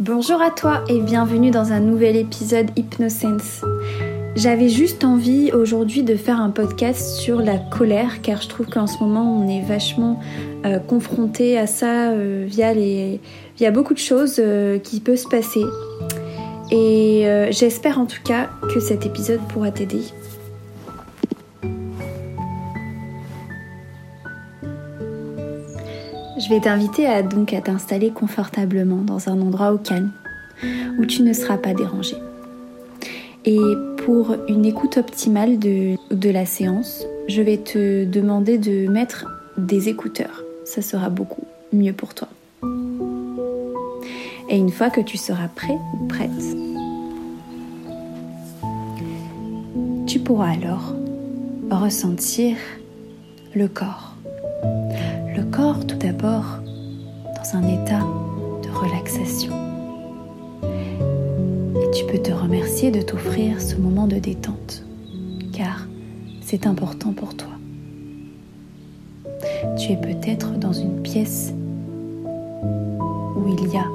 Bonjour à toi et bienvenue dans un nouvel épisode Hypnosense. J'avais juste envie aujourd'hui de faire un podcast sur la colère car je trouve qu'en ce moment on est vachement euh, confronté à ça euh, via, les, via beaucoup de choses euh, qui peuvent se passer. Et j'espère en tout cas que cet épisode pourra t'aider. Je vais t'inviter à donc à t'installer confortablement dans un endroit au calme où tu ne seras pas dérangé. Et pour une écoute optimale de, de la séance, je vais te demander de mettre des écouteurs. Ça sera beaucoup mieux pour toi. Et une fois que tu seras prêt ou prête, tu pourras alors ressentir le corps corps tout d'abord dans un état de relaxation. Et tu peux te remercier de t'offrir ce moment de détente, car c'est important pour toi. Tu es peut-être dans une pièce où il y a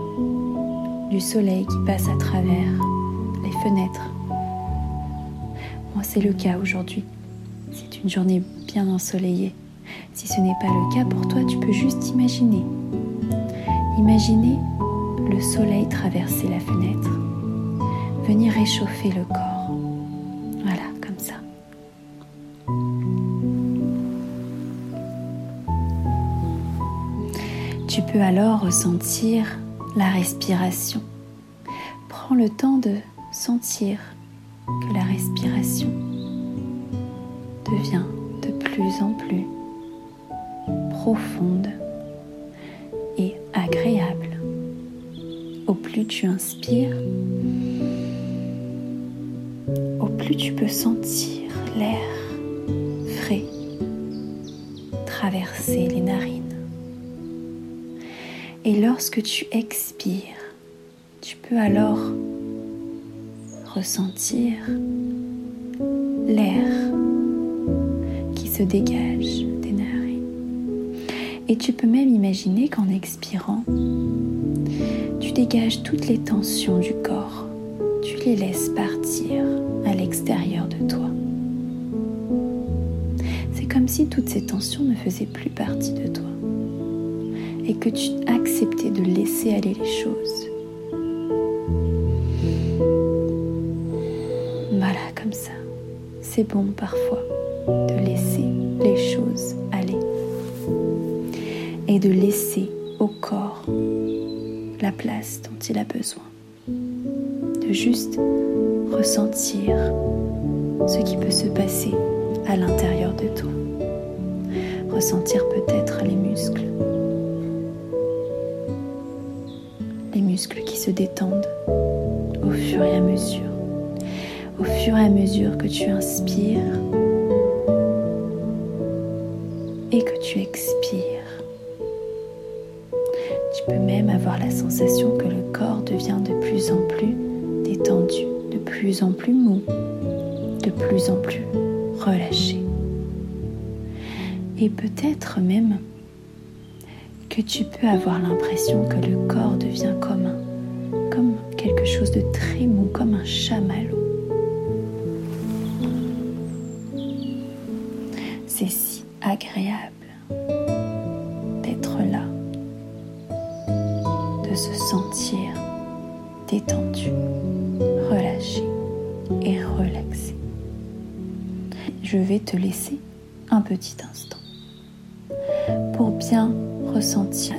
du soleil qui passe à travers les fenêtres. Moi, c'est le cas aujourd'hui. C'est une journée bien ensoleillée. Si ce n'est pas le cas pour toi, tu peux juste imaginer. Imaginer le soleil traverser la fenêtre, venir réchauffer le corps. Voilà, comme ça. Tu peux alors ressentir la respiration. Prends le temps de sentir que la respiration devient de plus en plus profonde et agréable. Au plus tu inspires, au plus tu peux sentir l'air frais traverser les narines. Et lorsque tu expires, tu peux alors ressentir l'air qui se dégage et tu peux même imaginer qu'en expirant, tu dégages toutes les tensions du corps. Tu les laisses partir à l'extérieur de toi. C'est comme si toutes ces tensions ne faisaient plus partie de toi et que tu acceptais de laisser aller les choses. Voilà, comme ça. C'est bon parfois de laisser les choses et de laisser au corps la place dont il a besoin. De juste ressentir ce qui peut se passer à l'intérieur de toi. Ressentir peut-être les muscles. Les muscles qui se détendent au fur et à mesure. Au fur et à mesure que tu inspires de plus en plus détendu, de plus en plus mou, de plus en plus relâché. Et peut-être même que tu peux avoir l'impression que le corps devient comme un, comme quelque chose de très mou, comme un chamallow. C'est si agréable se sentir détendu, relâché et relaxé. Je vais te laisser un petit instant pour bien ressentir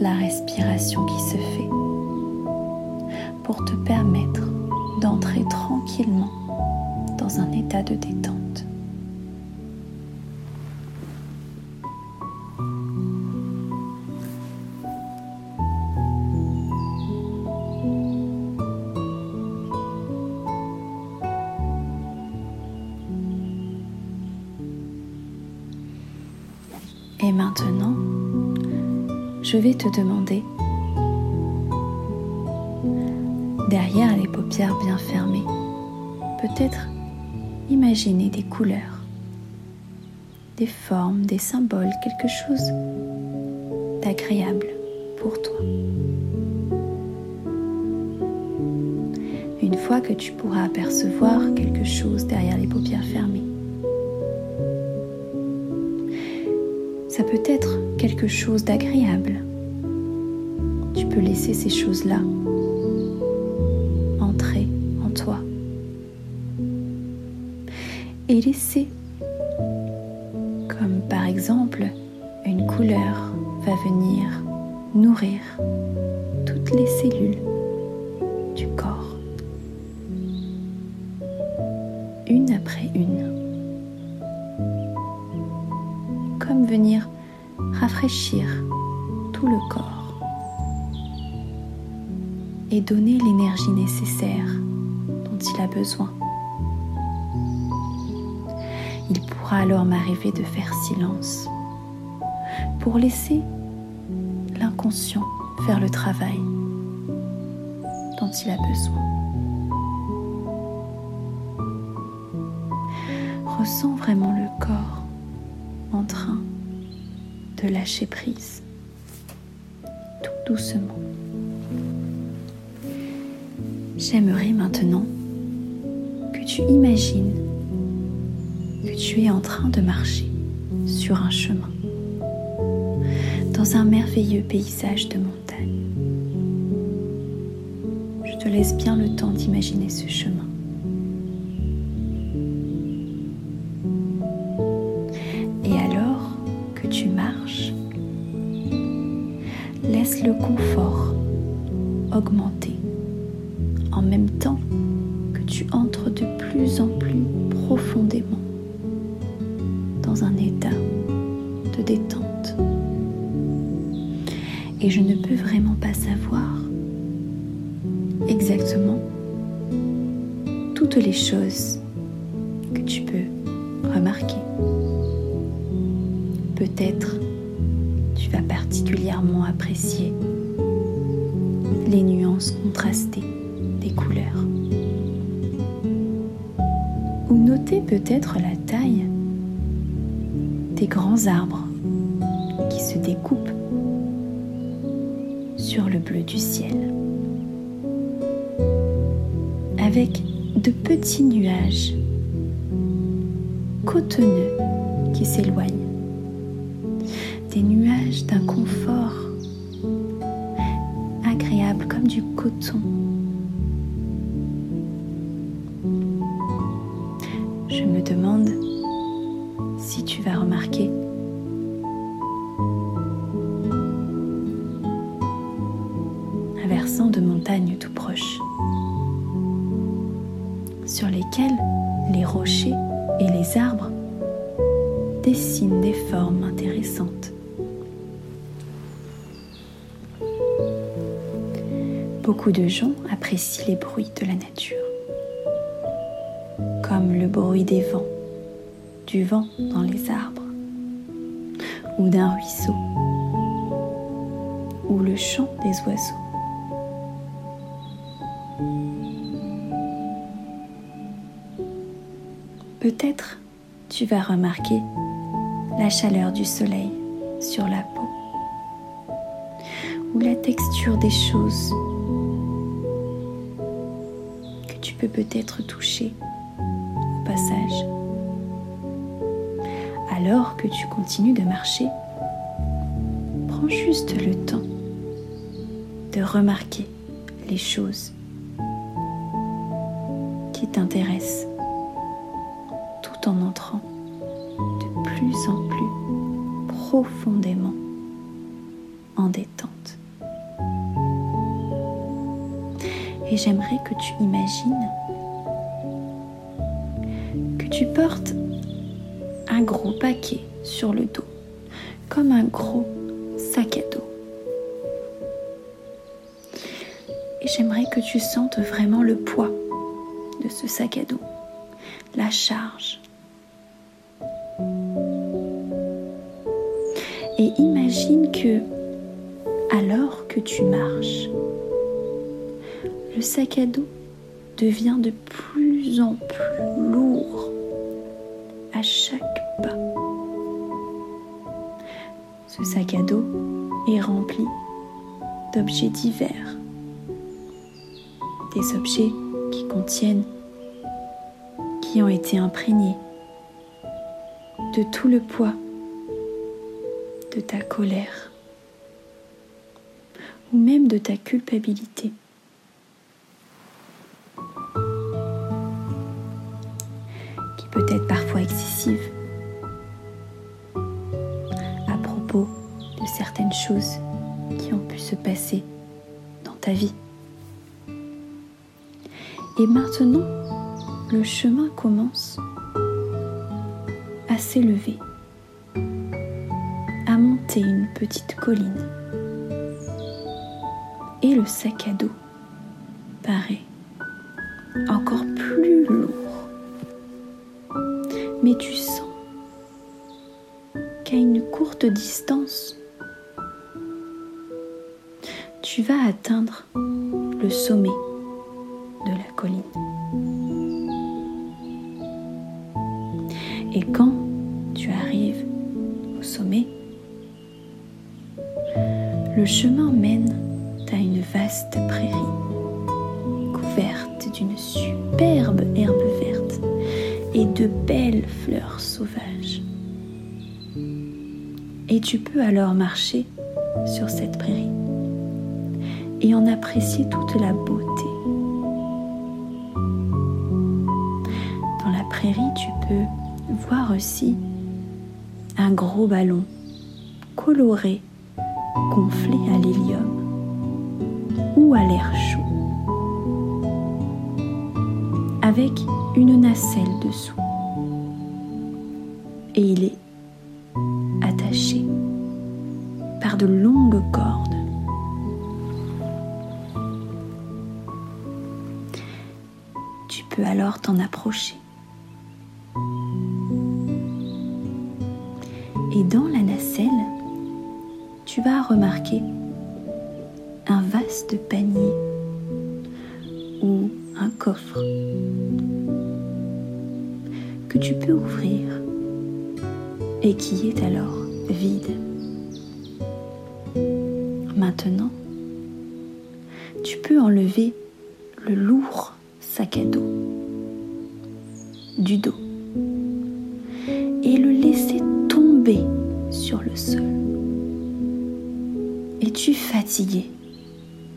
la respiration qui se fait, pour te permettre d'entrer tranquillement dans un état de détente. Je vais te demander, derrière les paupières bien fermées, peut-être imaginer des couleurs, des formes, des symboles, quelque chose d'agréable pour toi. une fois que tu pourras apercevoir quelque chose derrière les paupières fermées. Ça peut être quelque chose d'agréable. Tu peux laisser ces choses-là entrer en toi. Et laisser, et donner l'énergie nécessaire dont il a besoin. Il pourra alors m'arriver de faire silence pour laisser l'inconscient faire le travail dont il a besoin. Ressens vraiment le corps en train de lâcher prise, tout doucement. J'aimerais maintenant que tu imagines que tu es en train de marcher sur un chemin, dans un merveilleux paysage de montagne. Je te laisse bien le temps d'imaginer ce chemin. Tu vas particulièrement apprécier les nuances contrastées des couleurs. Ou noter peut-être la taille des grands arbres qui se découpent sur le bleu du ciel. Avec de petits nuages cotonneux qui s'éloignent d'un confort agréable comme du coton. Je me demande si tu vas remarquer Beaucoup de gens apprécient les bruits de la nature, comme le bruit des vents, du vent dans les arbres, ou d'un ruisseau, ou le chant des oiseaux. Peut-être tu vas remarquer la chaleur du soleil sur la peau, ou la texture des choses peut peut-être toucher au passage. Alors que tu continues de marcher, prends juste le temps de remarquer les choses qui t'intéressent tout en entrant de plus en plus profondément Et j'aimerais que tu imagines que tu portes un gros paquet sur le dos, comme un gros sac à dos. Et j'aimerais que tu sentes vraiment le poids de ce sac à dos, la charge. Et imagine que alors que tu marches, le sac à dos devient de plus en plus lourd à chaque pas. Ce sac à dos est rempli d'objets divers, des objets qui contiennent, qui ont été imprégnés de tout le poids de ta colère ou même de ta culpabilité. À propos de certaines choses qui ont pu se passer dans ta vie. Et maintenant, le chemin commence à s'élever, à monter une petite colline. Et le sac à dos paraît encore plus lourd. Tu sens qu'à une courte distance, tu vas atteindre le sommet de la colline. Et quand tu arrives au sommet, le chemin mène à une vaste prairie couverte d'une et de belles fleurs sauvages. Et tu peux alors marcher sur cette prairie et en apprécier toute la beauté. Dans la prairie, tu peux voir aussi un gros ballon coloré gonflé à l'hélium ou à l'air chaud avec une nacelle dessous et il est attaché par de longues cordes. Tu peux alors t'en approcher Et dans la nacelle, tu vas remarquer un vaste panier ou un coffre que tu peux ouvrir et qui est alors vide. Maintenant, tu peux enlever le lourd sac à dos du dos et le laisser sur le sol. Es-tu fatigué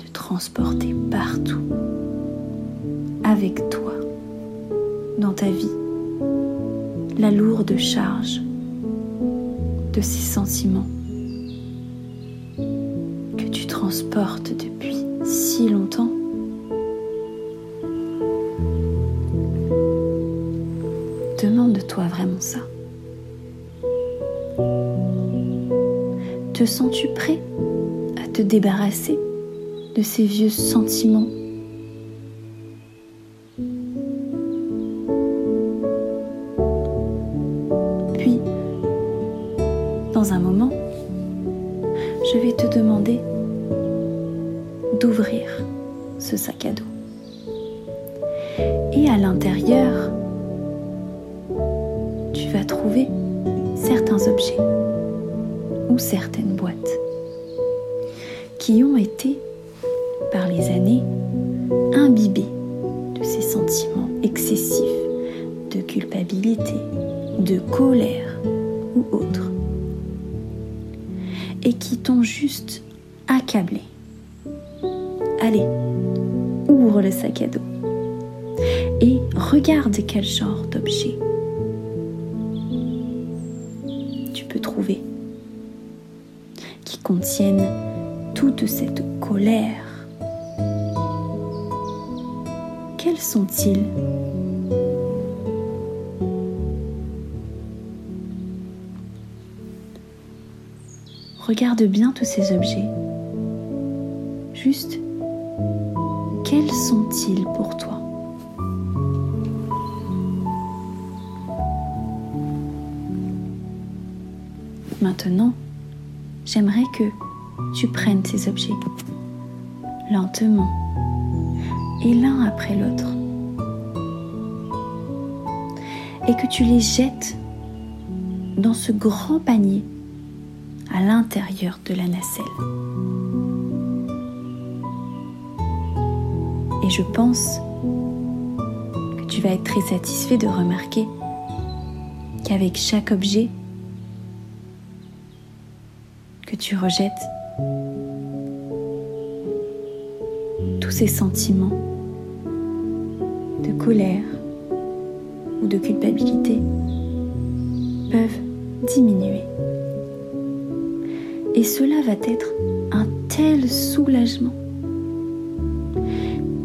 de transporter partout, avec toi, dans ta vie, la lourde charge de ces sentiments que tu transportes depuis si longtemps Demande-toi vraiment ça. Te sens-tu prêt à te débarrasser de ces vieux sentiments ou certaines boîtes qui ont été, par les années, imbibées de ces sentiments excessifs de culpabilité, de colère ou autres, et qui t'ont juste accablé. Allez, ouvre le sac à dos et regarde quel genre d'objet cette colère. Quels sont-ils? Regarde bien tous ces objets. Juste, quels sont-ils pour toi? Maintenant, j'aimerais que tu prennes ces objets. Lentement. Et l'un après l'autre. Et que tu les jettes dans ce grand panier à l'intérieur de la nacelle. Et je pense tu vas être très satisfait de remarquer qu'avec chaque objet que tu rejettes, ces sentiments de colère ou de culpabilité peuvent diminuer. Et cela va être un tel soulagement.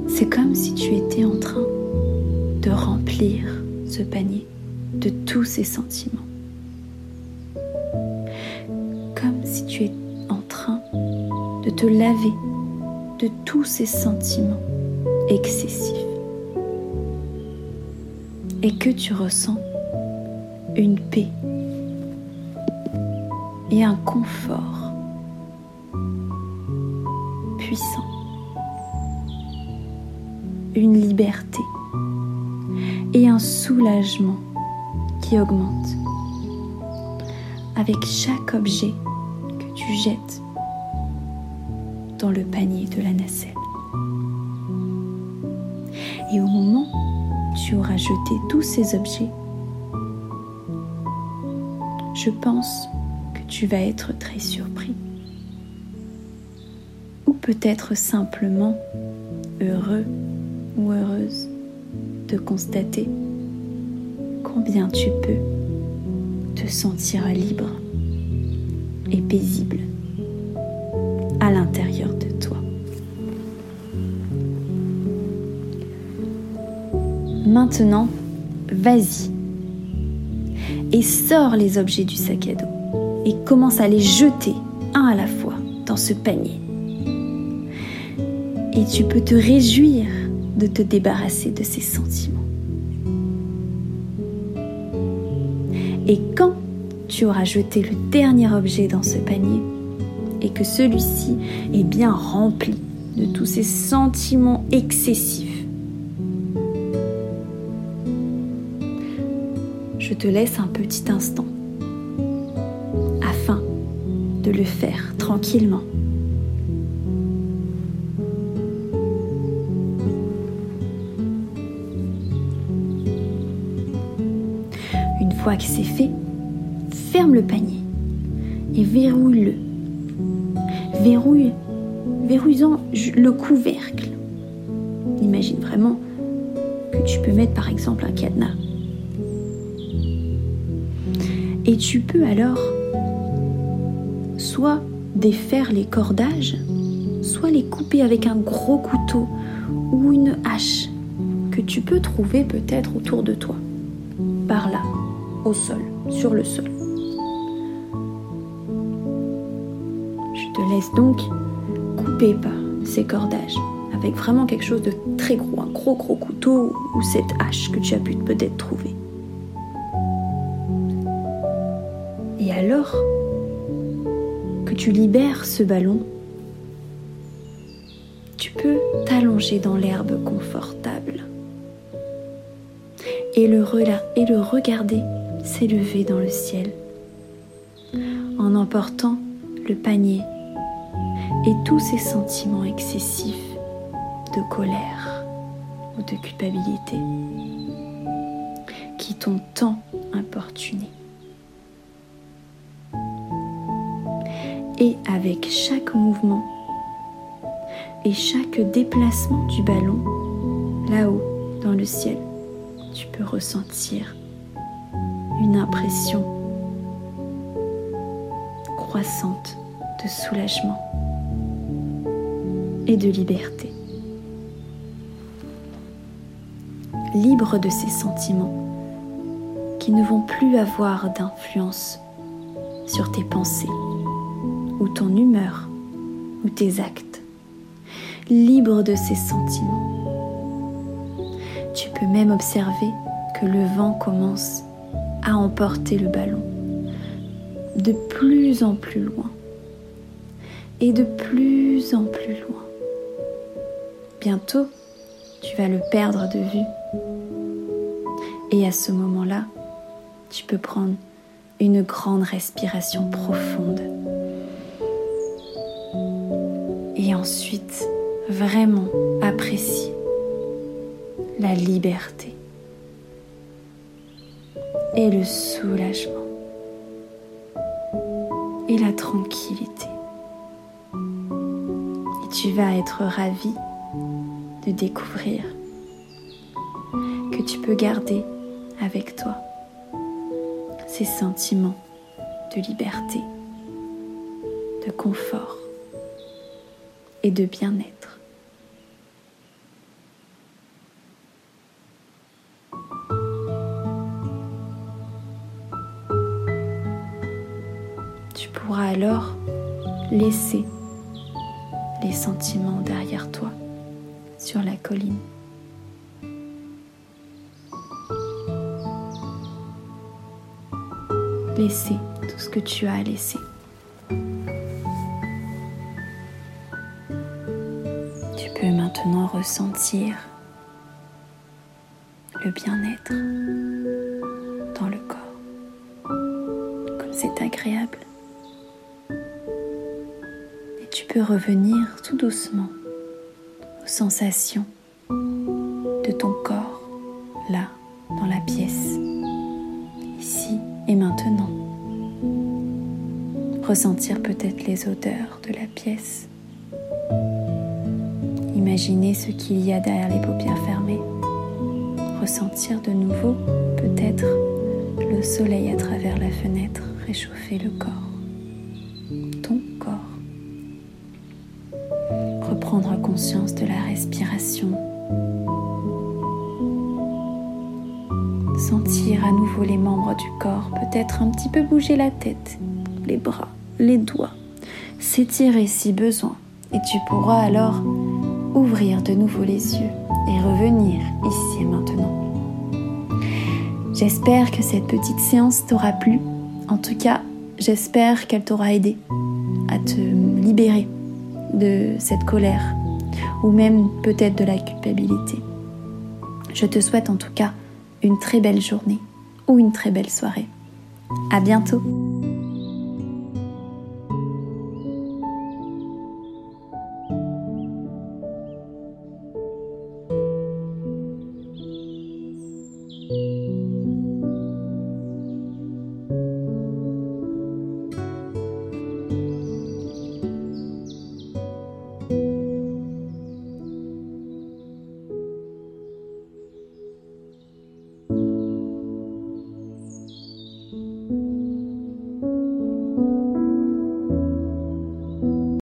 C'est comme si tu étais en train de remplir ce panier de tous ces sentiments. Comme si tu es en train de te laver de tous ces sentiments excessifs. Et que tu ressens une paix et un confort puissant, une liberté et un soulagement qui augmente avec chaque objet que tu jettes dans le panier de la nacelle. Et au moment où tu auras jeté tous ces objets, je pense que tu vas être très surpris. Ou peut-être simplement heureux ou heureuse de constater combien tu peux te sentir libre et paisible à l'intérieur de toi. Maintenant, vas-y et sors les objets du sac à dos et commence à les jeter un à la fois dans ce panier. Et tu peux te réjouir de te débarrasser de ces sentiments. Et quand tu auras jeté le dernier objet dans ce panier et que celui-ci est bien rempli de tous ces sentiments excessifs, je te laisse un petit instant afin de le faire tranquillement. Une fois que c'est fait, ferme le panier et verrouille-le. Verrouille, verrouillant le couvercle. Imagine vraiment que tu peux mettre par exemple un cadenas et tu peux alors soit défaire les cordages, soit les couper avec un gros couteau ou une hache que tu peux trouver peut-être autour de toi, par là, au sol, sur le sol. Te laisse donc couper par ces cordages avec vraiment quelque chose de très gros, un gros gros couteau ou cette hache que tu as pu peut-être trouver. Et alors que tu libères ce ballon, tu peux t'allonger dans l'herbe confortable et le, et le regarder s'élever dans le ciel en emportant le panier et tous ces sentiments excessifs de colère ou de culpabilité qui t'ont tant importuné. Et avec chaque mouvement et chaque déplacement du ballon, là-haut dans le ciel, tu peux ressentir une impression croissante de soulagement et de liberté. Libre de ces sentiments qui ne vont plus avoir d'influence sur tes pensées ou ton humeur ou tes actes. Libre de ces sentiments. Tu peux même observer que le vent commence à emporter le ballon de plus en plus loin et de plus en plus loin. Bientôt, tu vas le perdre de vue. Et à ce moment-là, tu peux prendre une grande respiration profonde et ensuite vraiment apprécier la liberté et le soulagement et la tranquillité. Et tu vas être ravi de découvrir que tu peux garder avec toi ces sentiments de liberté, de confort et de bien-être. Tu pourras alors laisser Laisser tout ce que tu as à laisser. Tu peux maintenant ressentir le bien-être dans le corps, comme c'est agréable. Et tu peux revenir tout doucement aux sensations Ressentir peut-être les odeurs de la pièce. Imaginer ce qu'il y a derrière les paupières fermées. Ressentir de nouveau peut-être le soleil à travers la fenêtre réchauffer le corps. Ton corps. Reprendre conscience de la respiration sentir à nouveau les membres du corps, peut-être un petit peu bouger la tête, les bras, les doigts, s'étirer si besoin. Et tu pourras alors ouvrir de nouveau les yeux et revenir ici et maintenant. J'espère que cette petite séance t'aura plu. En tout cas, j'espère qu'elle t'aura aidé à te libérer de cette colère ou même peut-être de la culpabilité. Je te souhaite en tout cas une très belle journée ou une très belle soirée. À bientôt!